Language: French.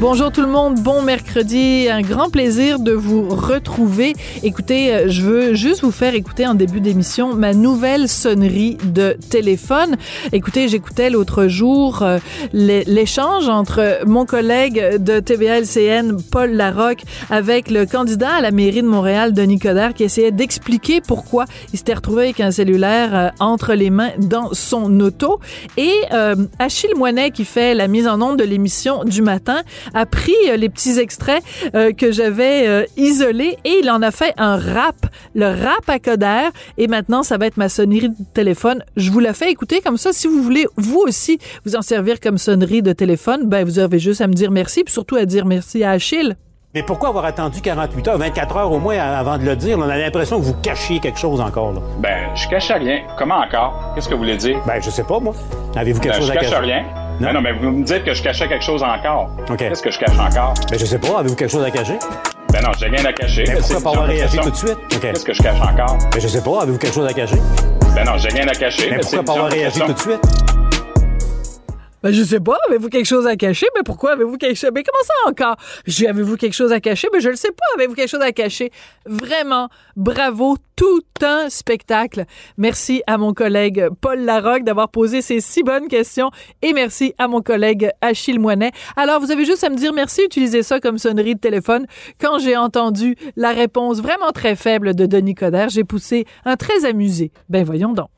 Bonjour tout le monde, bon mercredi, un grand plaisir de vous retrouver. Écoutez, euh, je veux juste vous faire écouter en début d'émission ma nouvelle sonnerie de téléphone. Écoutez, j'écoutais l'autre jour euh, l'échange entre mon collègue de TVA-LCN, Paul Larocque, avec le candidat à la mairie de Montréal, Denis Coderre, qui essayait d'expliquer pourquoi il s'était retrouvé avec un cellulaire euh, entre les mains dans son auto. Et Achille Moinet, qui fait la mise en onde de l'émission du matin, a pris euh, les petits extraits euh, que j'avais euh, isolés et il en a fait un rap, le rap à Coder. Et maintenant, ça va être ma sonnerie de téléphone. Je vous la fais écouter comme ça. Si vous voulez, vous aussi, vous en servir comme sonnerie de téléphone, ben, vous avez juste à me dire merci, puis surtout à dire merci à Achille. Mais pourquoi avoir attendu 48 heures, 24 heures au moins avant de le dire? On a l'impression que vous cachiez quelque chose encore. Là. Ben, je cache rien. Comment encore? Qu'est-ce que vous voulez dire? Ben, je sais pas, moi. Avez-vous quelque ben, chose à cacher? Je cache rien. Non. non, mais vous me dites que je cachais quelque chose encore. OK. Qu'est-ce que je cache encore? Ben, je sais pas. Avez-vous quelque chose à cacher? Ben non, j'ai rien à cacher. Ben, pourquoi pas avoir réagi tout de suite? OK. Qu'est-ce que je cache encore? Ben, je sais pas. Avez-vous quelque chose à cacher? Ben non, j'ai rien à cacher. Ben, mais pourquoi pas avoir réagi tout de suite? Ben, je sais pas. Avez-vous quelque chose à cacher? Mais pourquoi avez-vous quelque chose? Mais comment ça encore? J'ai, avez-vous quelque chose à cacher? Mais je le sais pas. Avez-vous quelque chose à cacher? Vraiment, bravo. Tout un spectacle. Merci à mon collègue Paul Larocque d'avoir posé ces si bonnes questions et merci à mon collègue Achille Moinet. Alors, vous avez juste à me dire merci, utilisez ça comme sonnerie de téléphone. Quand j'ai entendu la réponse vraiment très faible de Denis Coderre, j'ai poussé un très amusé. Ben, voyons donc.